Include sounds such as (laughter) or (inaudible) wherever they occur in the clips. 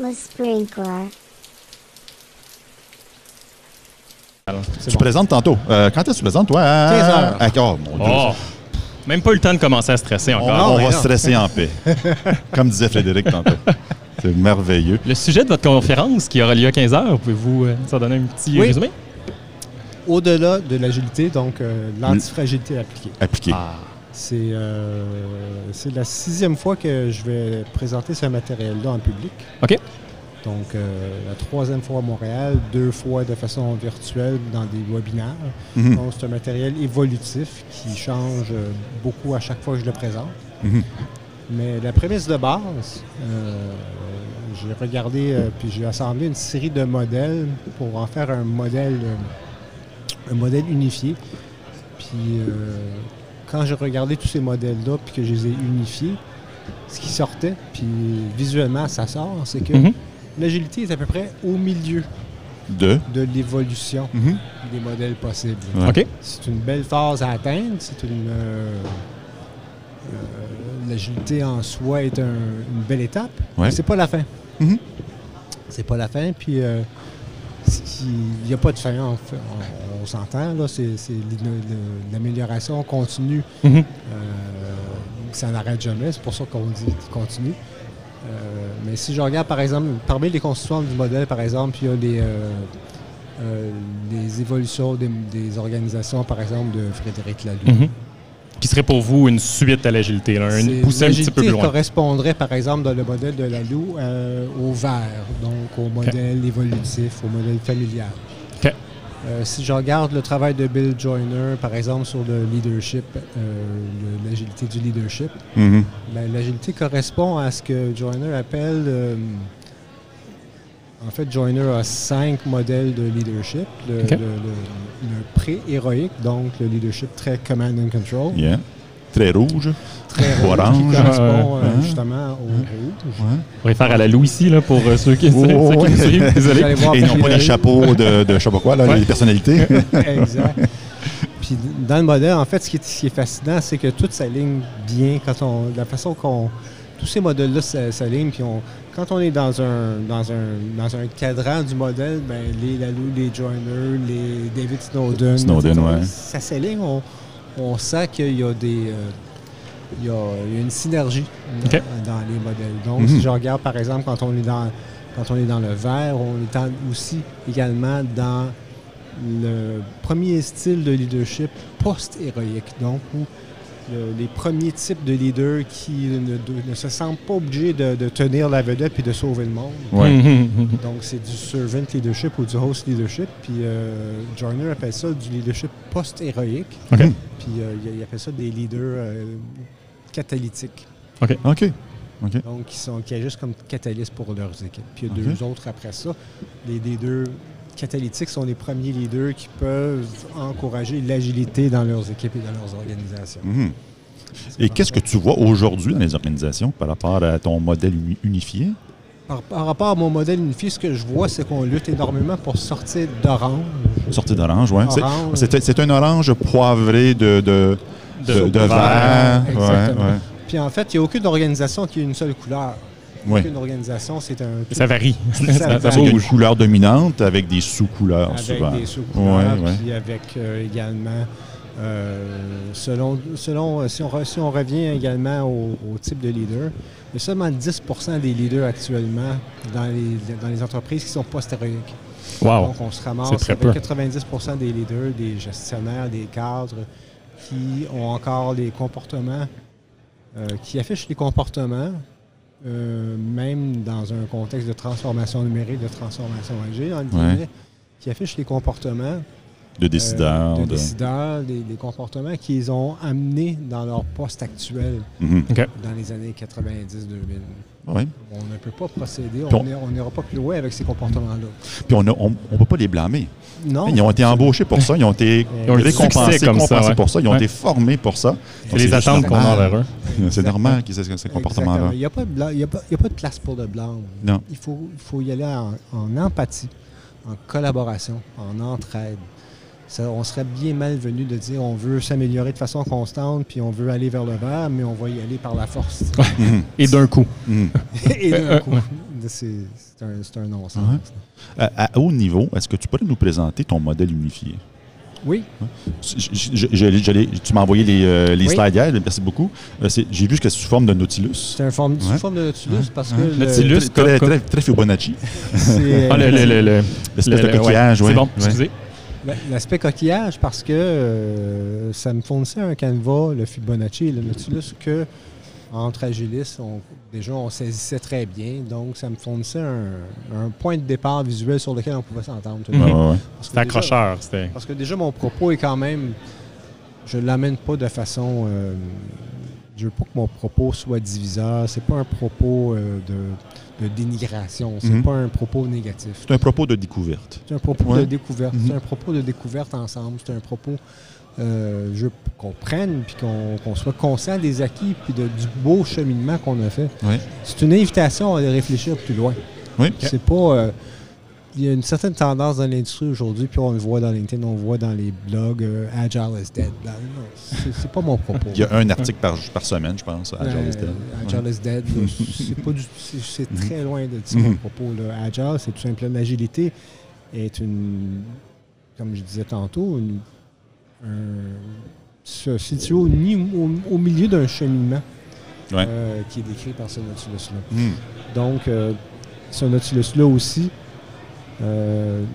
Le sprinkler. Tu présentes tantôt. Euh, quand est-ce que tu présentes, toi? À... 15 heures. À... Oh, mon Dieu. Oh! Même pas eu le temps de commencer à stresser encore. on va stresser en paix. (laughs) Comme disait Frédéric tantôt. C'est merveilleux. Le sujet de votre conférence qui aura lieu à 15h, pouvez-vous euh, nous en donner un petit Oui. résumé? Au-delà de l'agilité, donc euh, l'antifragilité appliquée. Appliqué. Ah. C'est euh, c'est la sixième fois que je vais présenter ce matériel-là en public. OK. Donc, euh, la troisième fois à Montréal, deux fois de façon virtuelle dans des webinaires. Mhm. Donc, c'est un matériel évolutif qui change euh, beaucoup à chaque fois que je le présente. Mhm. Mais la prémisse de base, euh, j'ai regardé puis j'ai assemblé une série de modèles pour en faire un modèle, un modèle unifié. Puis quand j'ai regardé tous ces modèles-là puis que je les ai unifiés, ce qui sortait, puis visuellement ça sort, c'est que Mhm. l'agilité est à peu près au milieu De? de l'évolution Mhm. des modèles possibles. Ouais. C'est une belle phase à atteindre. C'est une. euh, euh, L'agilité en soi est un- une belle étape. Ouais. mais C'est pas la fin. Mhm. C'est pas la fin. Puis euh, il n'y a pas de fin. en fait. On, on s'entend. C'est l'amélioration continue. Mhm. Euh, ça n'arrête jamais. C'est pour ça qu'on dit continue. Euh, mais si je regarde par exemple, parmi les constituants du modèle, par exemple, il y a les, euh, les évolutions des, des organisations, par exemple, de Frédéric Laloux. Mhm. Qui serait pour vous une suite à l'agilité, là, un, C'est- pousser un petit peu plus loin. correspondrait, par exemple, dans le modèle de Lalou, euh, au vert, donc au modèle évolutif, au modèle familial. Euh, si je regarde le travail de Bill Joyner, par exemple, sur le leadership, euh, l'agilité du leadership, Mhm. ben, l'agilité correspond à ce que Joyner appelle. euh, en fait, Joyner a cinq modèles de leadership. Le, OK. le- le- le pré-héroïque, donc le leadership très command and control. Yeah. Très rouge. Très Orange. qui correspond euh, Ouais. justement au rouge. On va faire à la Lou ici, là, pour euh, ceux qui, Oh, ceux qui ouais. nous suivent. Vous Désolé. Et non pas les chapeaux de, de je sais pas quoi, là, Ouais. les personnalités. (laughs) exact. Puis dans le modèle, en fait, ce qui est, ce qui est fascinant, c'est que tout s'aligne bien quand on. La façon qu'on. Tous ces modèles-là s'a- s'alignent, puis on, quand on est dans un, dans un, dans un cadran du modèle, ben, les Lalou, les Joyner, les David Snowden, Snowden, ouais. ça s'aligne. On, on sent qu'il y a des. euh, il y, a, il y a une synergie dans, OK. dans les modèles. Donc, Mhm. si je regarde, par exemple, quand on est dans, quand on est dans le vert, on est en- aussi également dans le premier style de leadership post-héroïque, donc où le- les premiers types de leaders qui ne, de- ne se sentent pas obligés de, de tenir la vedette puis de sauver le monde. Ouais. Mhm, mhm. Donc c'est du servant leadership ou du host leadership. Puis euh, Joyner appelle ça du leadership post-héroïque. Puis euh, il- il appelle ça des leaders euh, catalytiques. OK. OK. Donc, qui, sont, qui agissent comme catalystes pour leurs équipes. Puis il y a deux autres après ça. Les leaders catalytiques sont les premiers leaders qui peuvent encourager l'agilité dans leurs équipes et dans leurs organisations. Mhm. Et qu'est-ce que tu vois aujourd'hui dans les organisations par rapport à ton modèle uni- unifié? Par, par rapport à mon modèle unifié, ce que je vois, c'est qu'on lutte énormément pour sortir d'orange. Sortie d'orange, oui. C'est c'est un orange poivré de, de, de, De- de vert. vert. Exactement. Ouais, ouais. Puis en fait, il n'y a aucune organisation qui a une seule couleur. Oui. Aucune organisation, c'est un... Ça varie. (laughs) Ça ça, ça varie. Il y a une couleur dominante avec des sous-couleurs avec souvent. des sous-couleurs, Ouais, ouais. puis avec euh, également, euh, selon, selon euh, si, on, re- si on revient également au, au type de leader, il y a seulement 10% des leaders actuellement dans les, dans les entreprises qui sont post-héroïques. Wow. Donc, on se ramasse très avec peu. 90% des leaders, des gestionnaires, des cadres qui ont encore les comportements, euh, qui affichent les comportements, euh, même dans un contexte de transformation numérique, de transformation agile, Ouais. qui affichent les comportements De décideurs. euh, de de- décideurs, des, des comportements qu'ils ont amenés dans leur poste actuel Mhm. dans les années 90-2000. Ouais. On ne peut pas procéder, Puis on- n'ira pas plus loin avec ces comportements-là. Puis on ne on, on peut pas les blâmer. Non. Ils ont été embauchés pour ça, ils ont été (laughs) Ils ont récompensés comme ça, ouais. pour ça, ils ont Ouais. été formés pour ça. C'est Donc, les attentes qu'on a normal. envers eux. (laughs) C'est normal qu'ils aient ce, ce comportement-là. Exactement. Il n'y a, pas de a, a pas- de place pour le blanc. Non. Il faut, il faut y aller en, en empathie, en collaboration, en entraide. Ça- on serait bien malvenu de dire on veut s'améliorer de façon constante, puis on veut aller vers le vert, mais on va y aller par la force. Mhm. Et d'un coup. (laughs) Et d'un Euh, coup, c'est c'est un, non-sens. Ouais. À, à haut niveau, est-ce que tu pourrais nous présenter ton modèle unifié? Oui, Je- je- je- je- je l'ai- tu m'as envoyé les, euh, les Oui. slides hier, merci beaucoup. Euh, J'ai vu que c'est sous forme de Nautilus. c'est un forme, Ouais. forme de Nautilus Ouais. parce Ouais. que le- Nautilus. Très, très, très, très Fibonacci. (laughs) c'est- Ah, le, le, le, le- L'espèce le- de coquillage, ouais. C'est bon, Ouais. excusez. La- L'aspect coquillage, parce que euh, ça me fournissait un canevas, le Fibonacci et le Nautilus, que entre Agilis, on- déjà on saisissait très bien. Donc, ça me fournissait un, un point de départ visuel sur lequel on pouvait s'entendre. Ouais, accrocheur. C'était. Parce que déjà, mon propos est quand même. Je ne l'amène pas de façon. euh, je veux pas que mon propos soit diviseur. C'est pas un propos euh, de, de dénigration. C'est Mhm. pas un propos négatif. C'est un propos de découverte. C'est un propos Ouais. de découverte. Mhm. C'est un propos de découverte ensemble. C'est un propos. euh, je veux qu'on prenne puis qu'on soit conscient des acquis puis de- du beau cheminement qu'on a fait. C'est une invitation à aller réfléchir plus loin. Oui. C'est pas. euh, il y a une certaine tendance dans l'industrie aujourd'hui, puis on le voit dans LinkedIn, on le voit dans les blogs euh, Agile is dead. bla, non, c'est pas mon propos. (laughs) Il y a un article par, par semaine, je pense, Euh, Agile is Dead. Agile Ouais. is dead, (laughs) c'est très loin de mon Mhm. propos. Là. Agile, c'est tout simplement l'agilité est une, comme je disais tantôt, une, un- se situe au, ni- au- au milieu d'un cheminement Ouais. euh, qui est décrit par ce Nautilus-là. Mhm. Donc, euh, ce Nautilus-là aussi, euh, il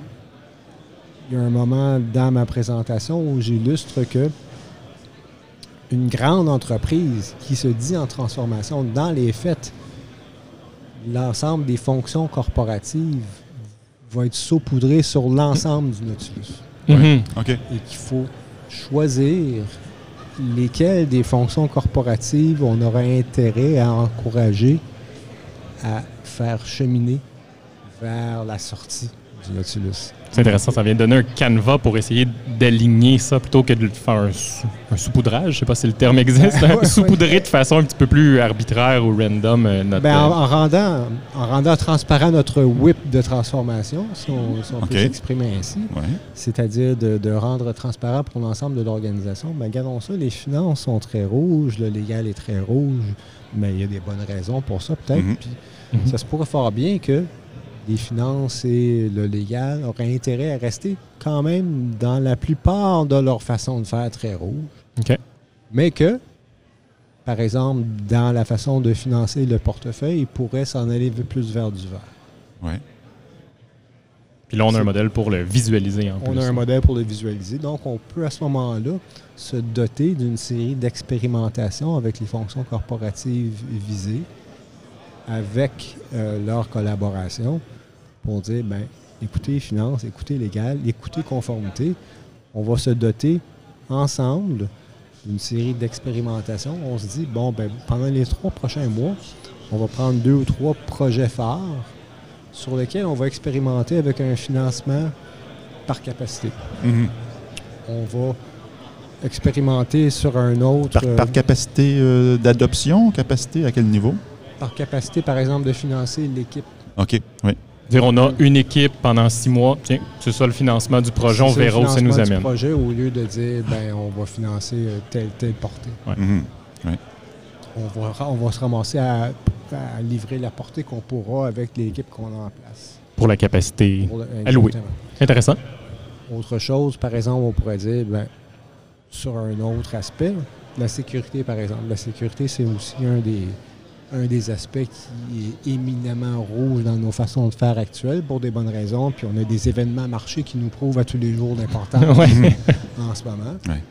y a un moment dans ma présentation où j'illustre que une grande entreprise qui se dit en transformation, dans les faits, l'ensemble des fonctions corporatives va être saupoudré sur l'ensemble du Nautilus. Mhm. Et qu'il faut choisir lesquelles des fonctions corporatives on aurait intérêt à encourager à faire cheminer vers la sortie du Nautilus. C'est intéressant, ça vient de donner un canevas pour essayer d'aligner ça plutôt que de faire un, sou- un saupoudrage, je sais pas si le terme existe, (laughs) Ouais, ouais. saupoudrer de façon un petit peu plus arbitraire ou random euh, notre... Ben, en, euh, en rendant, en rendant transparent notre whip de transformation, si on, si on OK. peut s'exprimer ainsi, Ouais. c'est-à-dire de, de rendre transparent pour l'ensemble de l'organisation, ben, regardons ça, les finances sont très rouges, le légal est très rouge, mais il y a des bonnes raisons pour ça peut-être. Mhm. Puis Mhm. Ça se pourrait fort bien que les finances et le légal auraient intérêt à rester quand même dans la plupart de leur façon de faire très rouge. Mais que, par exemple, dans la façon de financer le portefeuille, ils pourraient s'en aller plus vers du vert. Ouais. Puis là, on a un modèle pour le visualiser en On plus. a un modèle pour le visualiser. Donc, on peut à ce moment-là se doter d'une série d'expérimentations avec les fonctions corporatives visées, avec euh, leur collaboration, pour dire, ben, écoutez finance, écoutez légal, écoutez conformité. On va se doter ensemble d'une série d'expérimentations. On se dit, bon, ben, pendant les trois prochains mois, on va prendre deux ou trois projets phares sur lesquels on va expérimenter avec un financement par capacité. Mhm. On va expérimenter sur un autre Par, euh, par capacité euh, d'adoption, capacité à quel niveau? Par capacité, par exemple, de financer l'équipe. OK. Oui. Dire, on a une équipe pendant six mois, tiens, c'est ça le financement du projet, on verra où ça nous financement du amène. projet au lieu de dire ben on va financer euh, telle telle portée. Mhm. On va, on va se ramasser à, à livrer la portée qu'on pourra avec l'équipe qu'on a en place. Pour la capacité. Pour le-. Intéressant. Autre chose, par exemple, on pourrait dire ben, sur un autre aspect, la sécurité, par exemple. La sécurité, c'est aussi un des, un des aspects qui est éminemment rouge dans nos façons de faire actuelles pour des bonnes raisons. Puis on a des événements marchés qui nous prouvent à tous les jours l'importance (laughs) Ouais. (laughs) en ce moment. Ouais.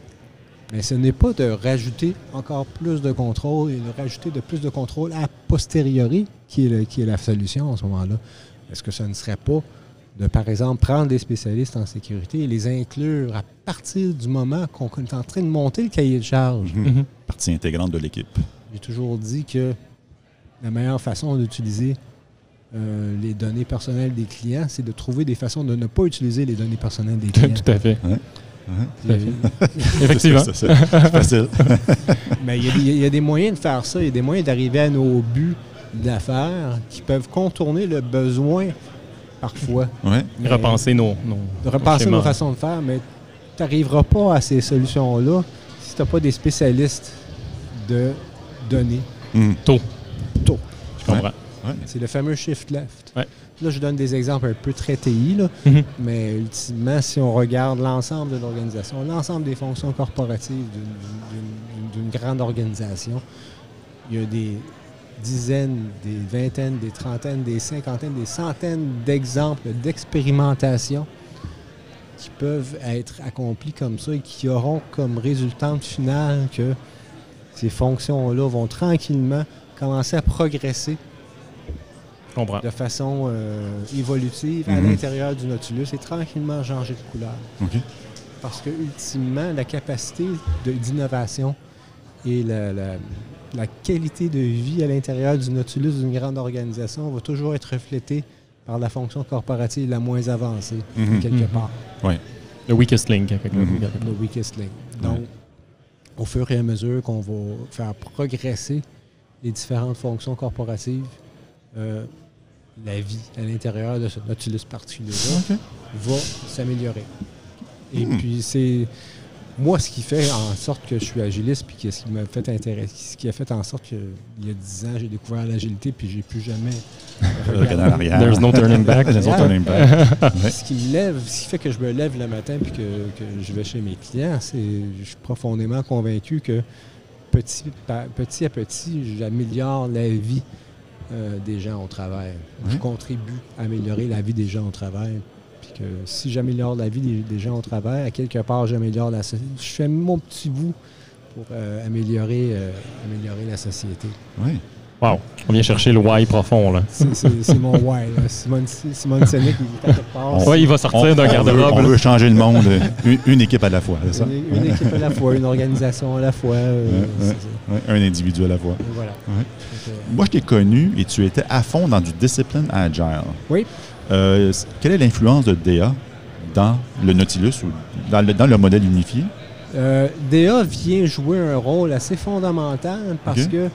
Mais ce n'est pas de rajouter encore plus de contrôle et de rajouter de plus de contrôle a posteriori qui est, le- qui est la solution en ce moment-là. Est-ce que ce ne serait pas de, par exemple, prendre des spécialistes en sécurité et les inclure à partir du moment qu'on est en train de monter le cahier de charge? Mhm. Mhm. Partie intégrante de l'équipe. J'ai toujours dit que la meilleure façon d'utiliser euh, les données personnelles des clients, c'est de trouver des façons de ne pas utiliser les données personnelles des (laughs) clients. Tout à fait. (laughs) Effectivement. C'est facile. (laughs) Mais il y, a des- il y a des moyens de faire ça. Il y a des moyens d'arriver à nos buts d'affaires qui peuvent contourner le besoin parfois Ouais. Mais Repenser nos, nos, de repenser nos façons de faire. Mais tu n'arriveras pas à ces solutions-là si tu n'as pas des spécialistes de données Mhm. Tôt. Tôt. Je comprends. Ouais. C'est le fameux shift left. Ouais. Là, je donne des exemples un peu très TI, là, Mhm. mais ultimement, si on regarde l'ensemble de l'organisation, l'ensemble des fonctions corporatives d'une- grande organisation, il y a des dizaines, des vingtaines, des trentaines, des cinquantaines, des centaines d'exemples d'expérimentation qui peuvent être accomplis comme ça et qui auront comme résultante finale que ces fonctions-là vont tranquillement commencer à progresser comprends. de façon euh, évolutive à Mhm. l'intérieur du Nautilus et tranquillement changer de couleur. Parce que, ultimement, la capacité de- d'innovation et la, la- la qualité de vie à l'intérieur du Nautilus d'une grande organisation va toujours être reflétée par la fonction corporative la moins avancée, Mhm. quelque Mhm. part, Le weakest link. quelque part. Mhm. le weakest link. Donc, au fur et à mesure qu'on va faire progresser les différentes fonctions corporatives, euh, la vie à l'intérieur de ce Nautilus particulier-là va s'améliorer. Et Hmm. puis c'est moi ce qui fait en sorte que je suis agiliste puis que ce qui m'a fait intéresser, ce qui a fait en sorte que il y a 10 ans j'ai découvert l'agilité puis j'ai plus jamais. (laughs) There's no turning back. There's no turning back. (laughs) Ce qui me lève, ce qui fait que je me lève le matin puis que, que je vais chez mes clients, c'est je suis profondément convaincu que petit, petit à petit, j'améliore la vie euh, des gens au travail. Je Ouais. contribue à améliorer la vie des gens au travail. Puis que si j'améliore la vie des, des gens au travail, à quelque part, j'améliore la so- Je fais mon petit bout pour euh, améliorer, euh, améliorer la société. Oui. Wow. On vient chercher le why profond, là. C'est- mon why. là. Simone, Simone Sénéc, il est à quelque part. On- Ouais, il va sortir d'un garde-robe. on veut changer le monde, euh, une, une équipe à la fois, c'est ça? Une, une équipe à la fois, une organisation à la fois. euh, Ouais, ouais. un individu à la fois. Voilà. Ouais. Donc, euh, Moi, je t'ai connu et tu étais à fond dans du discipline agile. Oui. Euh, quelle est l'influence de DA dans le Nautilus ou dans le, dans le modèle unifié? Euh, DA vient jouer un rôle assez fondamental parce que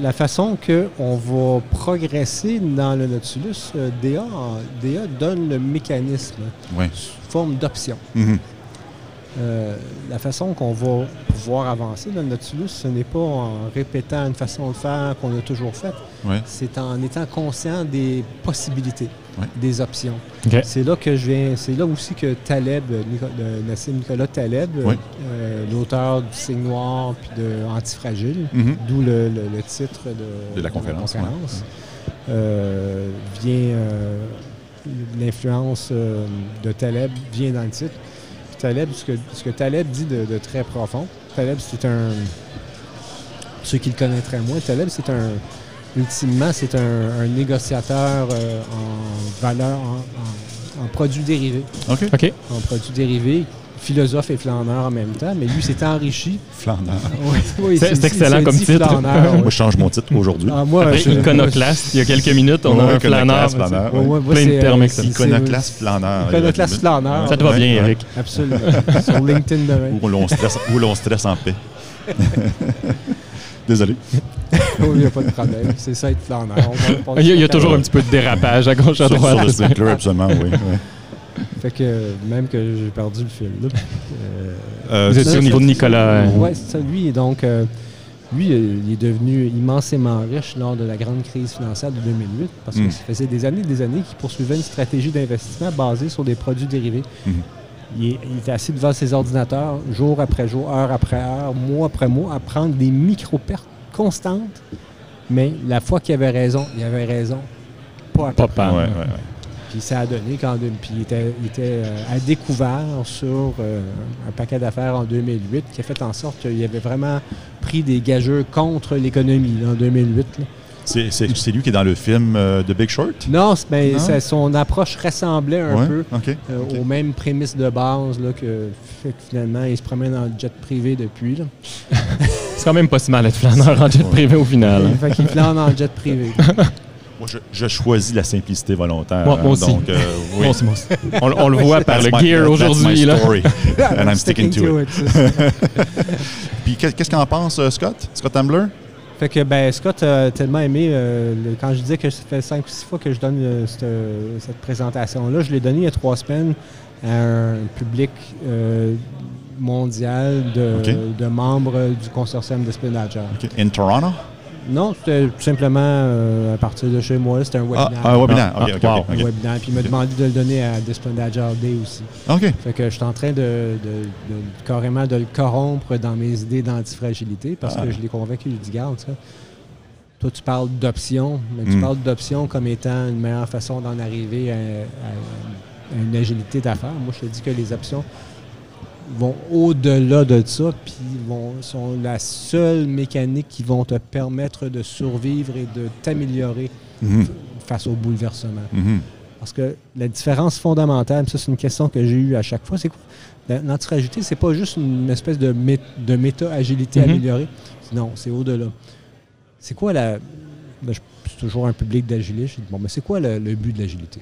la façon qu'on va progresser dans le Nautilus, euh, DA, DA donne le mécanisme Oui. sous forme d'option. Mhm. Euh, la façon qu'on va pouvoir avancer dans le Nautilus, ce n'est pas en répétant une façon de faire qu'on a toujours faite, c'est en étant conscient des possibilités, Ouais. des options. C'est là que je viens, c'est là aussi que Taleb, Nico- de Nassim Nicolas Taleb, euh, l'auteur du Signe Noir puis de Antifragile, Mhm. d'où le, le- le titre de, De la conférence, ouais. euh, vient euh, l'influence euh, de Taleb vient dans le titre. Puis Taleb, ce que, ce que Taleb dit de, de très profond, Taleb c'est un ceux qui le connaîtraient moins, Taleb c'est un ultimement c'est un, un négociateur euh, en valeur en, en- en produits dérivés, OK. OK. en produits dérivés, philosophe et flâneur en même temps, mais lui s'est enrichi. (laughs) Oui, oui, C'est- excellent comme titre. flâneur, oui. Moi, je change mon titre aujourd'hui. Ah, moi, Après je- Iconoclaste, il y a quelques minutes, on a un flâneur. Flâneur, Ouais, Plein de c'est, termes euh, Iconoclaste flaneur. Iconoclaste flâneur. Ça te va bien. Eric? Absolument. Sur LinkedIn demain. Où l'on stresse, où l'on stresse en paix. (laughs) Désolé. (laughs) Oui, il n'y a pas de problème. C'est ça être va- Il y a, il y a toujours un petit peu de dérapage à gauche, à Sur, sur droite. le (laughs) sprinkler, absolument, oui. Fait que même que j'ai perdu le fil. Là. Euh, Euh, Vous étiez au niveau de Nicolas. euh, Oui, c'est ça. Lui, donc, euh, lui, euh, il est devenu immensément riche lors de la grande crise financière de 2008 parce que Mm. ça faisait des années et des années qu'il poursuivait une stratégie d'investissement basée sur des produits dérivés. Mhm. Il, est- il était assis devant ses ordinateurs jour après jour, heure après heure, mois après mois, à prendre des micro-pertes constantes. Mais la fois qu'il avait raison, il avait raison. Pas à peu Pas près. pam. Ouais, ouais, ouais. Puis ça a donné quand puis il était, il était euh, à découvert sur euh, un paquet d'affaires en 2008 qui a fait en sorte qu'il avait vraiment pris des gageurs contre l'économie en 2008. là. C'est, c'est- c'est lui qui est dans le film euh, The Big Short? Non, c'est- ben, Non? ça- son approche ressemblait un Ouais, peu euh, aux mêmes prémices de base là, que fait que finalement il se promène en jet privé depuis. Là. C'est quand même pas si mal d'être flâneur en jet Ouais. privé au final. hein. fait qu'il flâne en jet privé. (laughs) Moi, je, je choisis la simplicité volontaire. Moi- moi aussi. Donc, euh, oui. Bon, c'est bon. On, on le voit par le my- gear that's aujourd'hui. my là. story. (laughs) And I'm sticking to it. (laughs) Puis qu'est- qu'est-ce qu'en pense euh, Scott? Scott Ambler? Fait que, ben, Scott a tellement aimé, euh, le- quand je disais que ça fait cinq ou six fois que je donne euh, cette, euh, cette présentation-là, je l'ai donnée il y a trois semaines à un public euh, mondial de, membres du consortium d'Espionage. OK. In Toronto? Non, c'était tout simplement euh, à partir de chez moi. C'était un Ah, webinaire. un webinaire. Ah, wow. OK, Un webinaire. Puis il m'a demandé de le donner à Despionage Day aussi. OK. Fait que je suis en train de, de- de- carrément de le corrompre dans mes idées d'antifragilité parce Ah. que je l'ai convaincu. Je lui dis, garde ça. Toi, tu parles d'options, mais tu Mm. parles d'options comme étant une meilleure façon d'en arriver à, à- à une agilité d'affaires. Moi, je te dis que les options vont au-delà de ça, puis vont, sont la seule mécanique qui vont te permettre de survivre et de t'améliorer Mhm. face au bouleversement. Mhm. Parce que la différence fondamentale, ça c'est une question que j'ai eue à chaque fois, c'est quoi? La- L'antifragilité, c'est pas juste une espèce de, mé- de méta-agilité Mhm. améliorée. Non, c'est au-delà. C'est quoi la. là, je suis toujours un public d'agilistes. Je dis, bon, mais c'est quoi le, le but de l'agilité?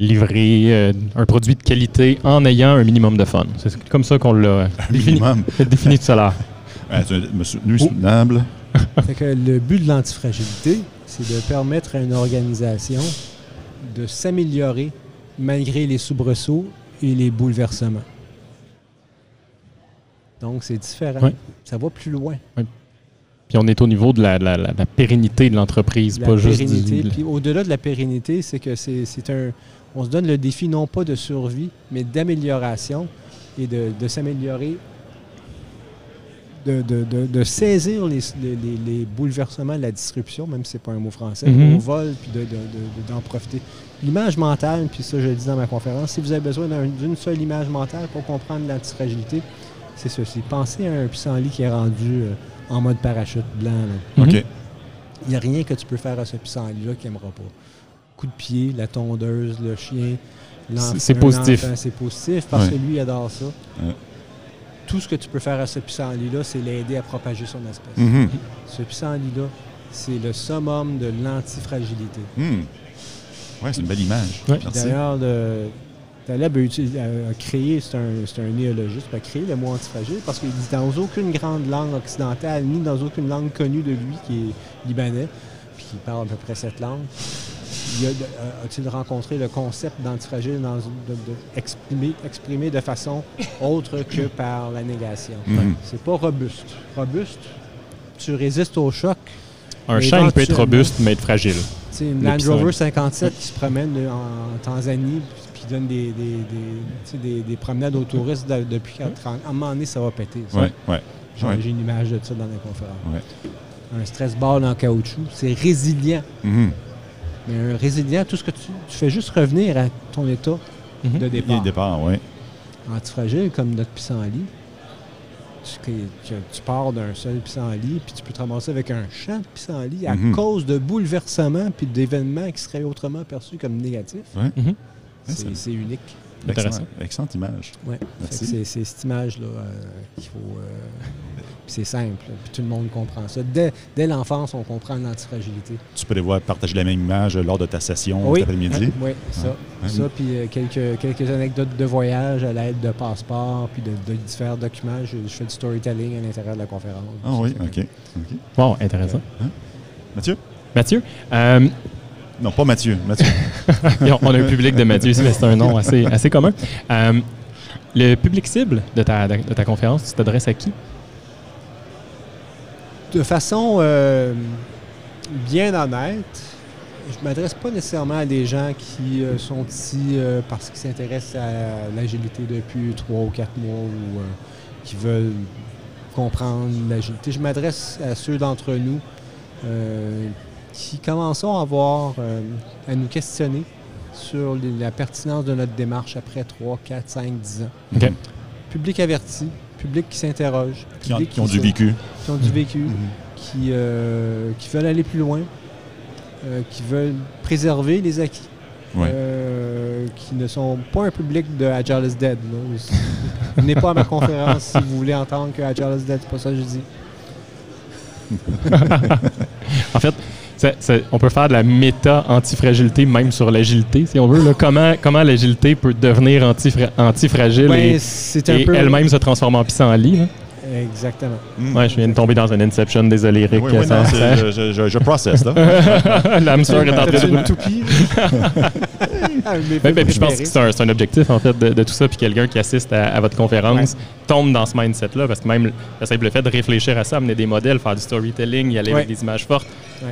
Livrer euh, un produit de qualité en ayant un minimum de fun. C'est comme ça qu'on l'a défini, Minimum. (laughs) défini tout à c'est un soutenable. (laughs) que le but de l'antifragilité, c'est de permettre à une organisation de s'améliorer malgré les soubresauts et les bouleversements. Donc, c'est différent. Ouais. Ça va plus loin. Puis on est au niveau de la, la- la- la pérennité de l'entreprise, pas juste du... Puis au-delà de la pérennité, c'est que c'est c'est un. On se donne le défi non pas de survie, mais d'amélioration et de, de s'améliorer, de, de- de- de saisir les, les- les- les bouleversements de la disruption, même si ce n'est pas un mot français, Mhm. au vol, puis de- de- de- d'en profiter. L'image mentale, puis ça je le dis dans ma conférence, si vous avez besoin d'un- d'une seule image mentale pour comprendre l'antifragilité, c'est ceci. Pensez à un pissenlit qui est rendu euh, en mode parachute blanc. là. OK. Il n'y a rien que tu peux faire à ce pissenlit-là qu'il n'aimera pas. Coup de pied, la tondeuse, le chien, l'enfant. C'est- positif. C'est positif parce Ouais. que lui, il adore ça. Ouais. Tout ce que tu peux faire à ce pissenlit-là, c'est l'aider à propager son espèce. Mhm. Ce pissenlit-là, c'est le summum de l'antifragilité. Hmm. Ouais, c'est une belle image. Ouais. D'ailleurs, le- Taleb a, uti- a- a créé, c'est un, c'est un néologiste, a créé le mot antifragile parce qu'il dit dans aucune grande langue occidentale, ni dans aucune langue connue de lui qui est libanais, puis qui parle à peu près cette langue, a-t-il rencontré le concept d'antifragile dans de, de exprimé, exprimé de façon autre que par la négation? Mhm. C'est pas robuste. Robuste, tu résistes au choc. Un chêne peut être robuste, mais être fragile. C'est une Land. Rover 57 qui se promène en Tanzanie puis qui donne des, promenades aux touristes de- depuis 4 ans. À un moment donné, ça va péter. ça. Ouais, ouais. J'ai ouais. une image de ça dans la conférence. Ouais. Un stress ball en caoutchouc, c'est résilient. Mhm. Mais un résilient, tout ce que tu, tu fais juste revenir à ton état Mhm. de départ. départ, oui. Antifragile, comme notre pissenlit, tu, tu- tu pars d'un seul pissenlit, puis tu peux te ramasser avec un champ de pissenlit à Mhm. cause de bouleversements puis d'événements qui seraient autrement perçus comme négatifs. Mhm. Ouais, c'est unique. Intéressant. Excellent- Excellente image. Que C'est cette image-là euh, qu'il faut. euh, puis c'est simple, puis tout le monde comprend ça. Dès, dès l'enfance, on comprend l'antifragilité. Tu peux les voir partager la même image lors de ta session Oui. cet après-midi. Oui, ça. Ouais. Ça, puis euh, quelques, quelques anecdotes de voyage à l'aide de passeports, puis de, de différents documents. Je, je fais du storytelling à l'intérieur de la conférence. Ah oui, OK. OK. Bon, intéressant. Mathieu? Mathieu, euh, Non, pas Mathieu. Mathieu. (laughs) On a un public de Mathieu ici, mais c'est un nom assez, assez commun. Euh, le public cible de ta, de ta conférence, tu t'adresses à qui? De façon euh, bien honnête, je m'adresse pas nécessairement à des gens qui euh, sont ici euh, parce qu'ils s'intéressent à l'agilité depuis trois ou quatre mois ou euh, qui veulent comprendre l'agilité. Je m'adresse à ceux d'entre nous euh, qui commençons à avoir, euh, à nous questionner sur les- la pertinence de notre démarche après 3, 4, 5, 10 ans. Public averti, public qui s'interroge, Qui public qui ont du vécu. qui ont du vécu, Mhm. qui, euh, qui veulent aller plus loin, euh, qui veulent préserver les acquis, Ouais. euh, qui ne sont pas un public de Agile is Dead. Venez (laughs) pas à ma conférence si vous voulez entendre que Agile is Dead, c'est pas ça que je dis. (laughs) En fait, ça- ça- on peut faire de la méta antifragilité même sur l'agilité, si on veut. là. Comment, comment l'agilité peut devenir antifra- antifragile Ben, et, peu... elle-même se transformer en pissenlit. là? Exactement. Mm. Ouais, je viens de tomber dans un Inception, désolé Rick. Oui, oui, ça- non, ça- c'est- je, je, je là. (laughs) L'hamster est en train de... toupie? (laughs) Ben, ben, films puis je pense que c'est un, objectif en fait de, de tout ça, puis quelqu'un qui assiste à, à votre conférence tombe dans ce mindset-là, parce que même le simple fait de réfléchir à ça, amener des modèles, faire du storytelling, y aller Ouais. avec des images fortes, Ouais.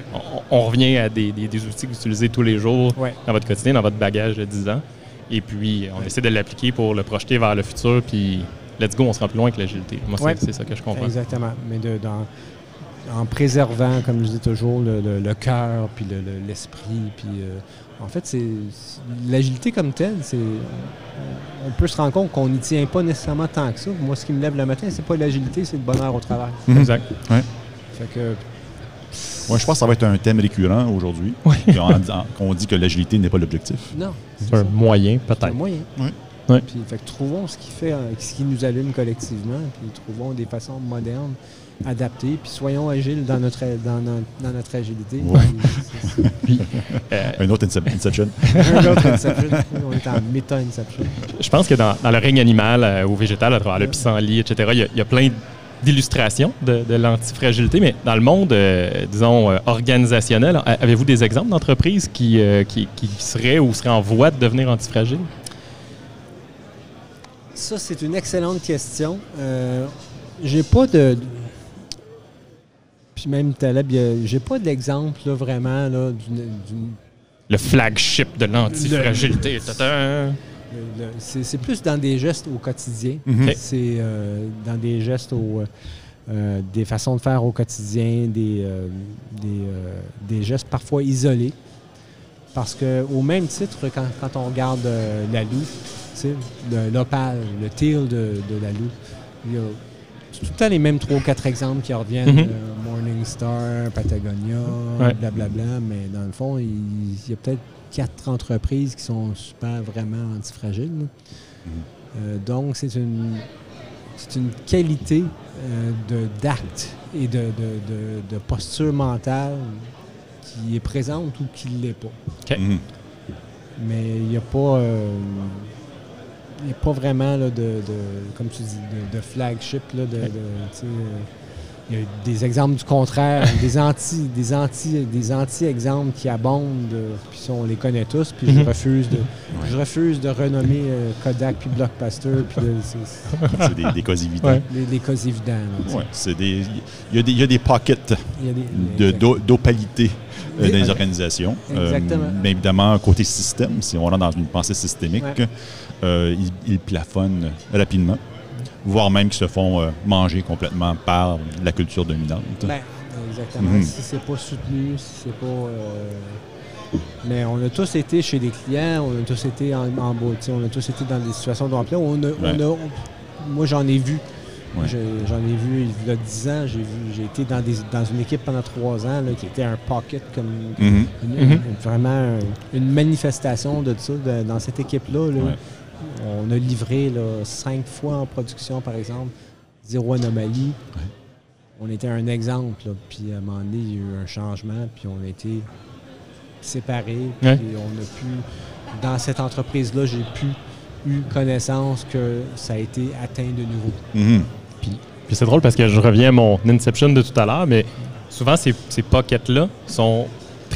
on, on revient à des, des- des outils que vous utilisez tous les jours dans votre quotidien, dans votre bagage de 10 ans, et puis on essaie de l'appliquer pour le projeter vers le futur, puis let's go, on se rend plus loin que l'agilité. Moi, c'est ça que je comprends. Exactement. Mais de, dans, en préservant, comme je dis toujours, le, le- le cœur, puis le- le- l'esprit. puis euh, en fait, c'est l'agilité comme telle, c'est on- peut se rendre compte qu'on n'y tient pas nécessairement tant que ça. Moi, ce qui me lève le matin, c'est pas l'agilité, c'est le bonheur au travail. Exact. Fait que Ouais, je pense que ça va être un thème récurrent aujourd'hui. (laughs) Qu'on dit que l'agilité n'est pas l'objectif. non, C'est un moyen, c'est un peut-être. moyen. Ouais. Ouais. Puis, fait que trouvons ce qui fait, euh, ce qui nous allume collectivement, puis trouvons des façons modernes, adaptées, puis soyons agiles dans notre, dans notre, dans notre agilité. Ouais. Puis Euh, Un autre Incep- Inception. (laughs) Un autre Inception. On est en méta-Inception. Je pense que dans, dans le règne animal euh, ou végétal, à travers le pissenlit, etc., il y a- il y, a plein d'illustrations de, de l'antifragilité, mais dans le monde, euh, disons, euh, organisationnel, avez-vous des exemples d'entreprises qui, euh, qui, qui seraient ou seraient en voie de devenir antifragiles? Ça, c'est une excellente question. Euh, j'ai pas de. Puis même Taleb, j'ai pas d'exemple là, vraiment là, d'une. Le flagship de l'antifragilité. Le- c'est, plus dans des gestes au quotidien. Mhm. C'est euh, dans des gestes au. euh, des façons de faire au quotidien, des, euh, des, euh, des gestes parfois isolés. Parce que au même titre, quand, quand on regarde euh, la le- l'opale, le teal de, de la Loue, il y a tout le temps les mêmes trois ou quatre exemples qui reviennent. Mhm. euh, Morningstar, Patagonia, Ouais. blablabla. Mais dans le fond, il, il y a peut-être quatre entreprises qui sont super vraiment antifragiles. là. Euh, donc, c'est une, c'est une qualité euh, d'acte et de, de- de- de posture mentale qui est présente ou qui ne l'est pas. Mhm. Mais il n'y a pas. euh, n'y a pas vraiment là, de, de- comme tu dis, de, de flagship. Là, de, de- il y a des exemples du contraire, (laughs) des anti, des anti, des anti-exemples qui abondent, euh, puis on les connaît tous. Puis je Mhm. refuse de, je refuse de renommer euh, Kodak puis Blockbuster puis de- c'est- des, des cas évidents. Ouais. les, les cas évidents. là, tu sais. Ouais, c'est des, il y, a des, il y a des pockets Il y a des- de- exact. d'o- d'opalité euh, Des- dans les organisations. Euh, Exactement. mais évidemment, côté système, si on rentre dans une pensée systémique, Ouais. euh, ils, ils plafonnent rapidement, voire même qu'ils se font euh, manger complètement par la culture dominante. Ben, exactement. Mhm. Si c'est pas soutenu, si c'est pas. euh, Mais on a tous été chez des clients, on a tous été en, sais, on a tous été dans des situations d'emploi. On a, on Ouais. a- moi, j'en ai vu. Ouais. J'en ai vu il y a 10 ans. J'ai été dans, des, dans une équipe pendant 3 ans là, qui était un pocket comme Mhm. une- Mhm. une- vraiment un- une manifestation de ça de- dans cette équipe-là. là. Ouais. On a livré là, cinq fois en production, par exemple, zéro anomalie. Ouais. On était un exemple. là. Puis à un moment donné, il y a eu un changement, puis on a été séparés. Puis Ouais. on a pu, dans cette entreprise-là, j'ai pu eu connaissance que ça a été atteint de nouveau. Mhm. Puis c'est drôle parce que je reviens à mon Inception de tout à l'heure, mais souvent ces, ces pockets-là sont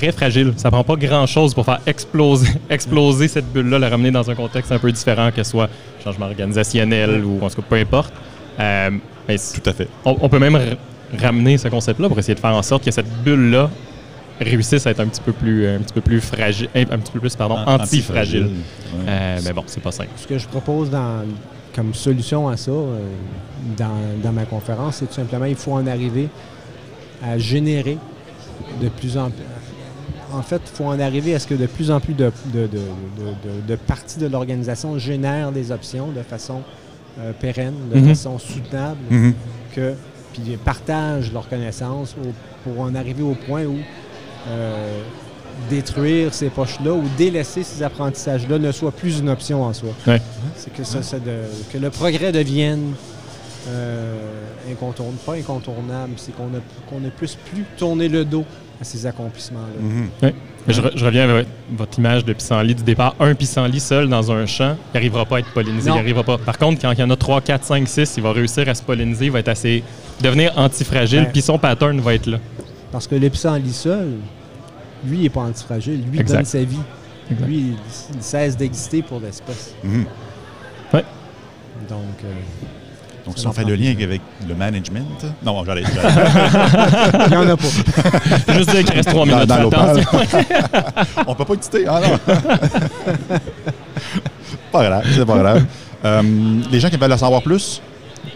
très fragiles. Ça prend pas grand-chose pour faire exploser, (laughs) exploser cette bulle-là, la ramener dans un contexte un peu différent, que ce soit changement organisationnel ou en tout cas peu importe. Euh, mais Tout à fait. on, on peut même ramener ce concept-là pour essayer de faire en sorte que cette bulle-là réussisse à être un petit peu plus, un petit peu plus fragile, un petit peu plus pardon, An- anti-fragile. Ouais. Euh, mais bon, c'est pas simple. Ce que je propose dans, comme solution à ça, euh, dans, dans ma conférence, c'est tout simplement il faut en arriver à générer de plus en plus. En fait, il faut en arriver à ce que de plus en plus de, de, de- de- de- de parties de l'organisation génèrent des options de façon euh, pérenne, de Mhm. façon soutenable, Mhm. que, puis partagent leurs connaissances au- pour en arriver au point où euh, détruire ces poches-là ou délaisser ces apprentissages-là ne soit plus une option en soi. Ouais. C'est que, ça, ça de- que le progrès devienne euh, incontournable, pas incontournable, c'est qu'on a, qu'on a plus plus tourné le dos à ces accomplissements-là. Mhm. Je, re- je reviens avec votre image de pissenlit du départ. Un pissenlit seul dans un champ, il n'arrivera pas à être pollinisé. Non. Il arrivera pas. Par contre, quand il y en a 3, 4, 5, 6, il va réussir à se polliniser. Il va être assez. devenir antifragile, Ben. puis son pattern va être là. Parce que le pissenlit seul, lui, il n'est pas antifragile. Lui, il Exact. donne sa vie. Exact. Lui, il, il cesse d'exister pour l'espèce. Mhm. Donc, euh, Donc, si on fait le lien avec le management. Non, j'allais. (laughs) il n'y en a pas. (laughs) Juste dire qu'il reste 3 dans, minutes. dans attention. (laughs) on peut pas quitter. Ah non? pas grave, c'est pas grave. Euh, les gens qui veulent en savoir plus,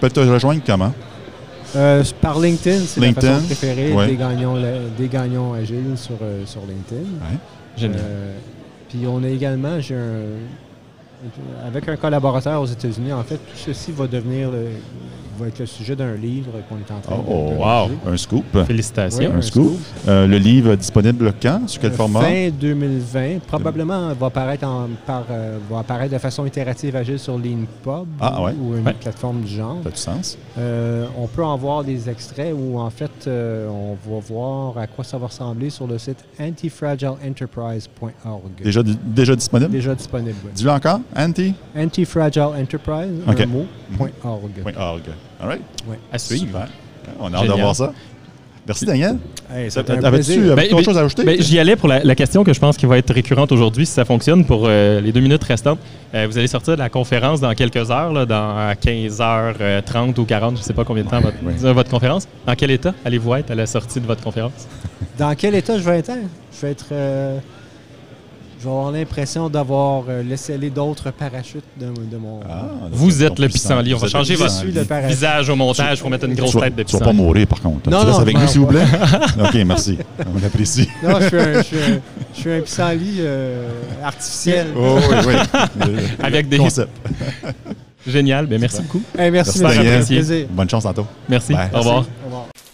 peuvent te rejoindre comment? Euh, par LinkedIn, c'est la LinkedIn, façon préférée ouais. des, gagnants, des gagnants agiles sur, euh, sur LinkedIn. Génial. Euh, puis on a également, j'ai un, avec un collaborateur aux États-Unis, en fait, tout ceci va devenir, le- va être le sujet d'un livre qu'on est en train Oh, de wow. rédiger. Un scoop. Félicitations. Oui, un scoop. Euh, le livre disponible quand? Sur quel Euh, format? Fin 2020. Probablement va apparaître, en- par, euh, va apparaître de façon itérative agile sur LeanPub Ah, ouais. ou une Ouais. plateforme du genre. Ça a du sens. Euh, on peut en voir des extraits où, en fait, euh, on va voir à quoi ça va ressembler sur le site antifragileenterprise.org. Déjà, déjà disponible? Déjà disponible. oui. Dis-le encore. Anti? Antifragileenterprise, un mot, point .org. .org. All right. À suivre. Super. On a hâte de voir ça. Merci, Daniel. Hey, Avais-tu Ben, autre ben, chose à ajouter? Ben, J'y allais pour la, la question que je pense qui va être récurrente aujourd'hui, si ça fonctionne, pour euh, les deux minutes restantes. Euh, vous allez sortir de la conférence dans quelques heures, là, dans 15h30 ou 40, je ne sais pas combien de temps votre, oui. euh, votre conférence. Dans quel état allez-vous être à la sortie de votre conférence? Dans quel état je vais être? Je vais être... euh, je vais avoir l'impression d'avoir euh, laissé aller d'autres parachutes de, de mon... Ah, Vous êtes le pissenlit. On va changer votre pissenlit. visage au montage pour mettre une grosse tête de Tu vas pas pissenlit. mourir, par contre. Non, tu restes non, avec nous, s'il vous plaît? (laughs) OK, merci. On apprécie. Non, je suis un, je suis un- je suis un pissenlit euh, artificiel. Oh, oui, oui. (laughs) Avec des- Concept. Génial. Ben, merci beaucoup. Hey, merci, Merci. Plaisir. Bonne chance tantôt. Merci. Bye. Au revoir. Merci.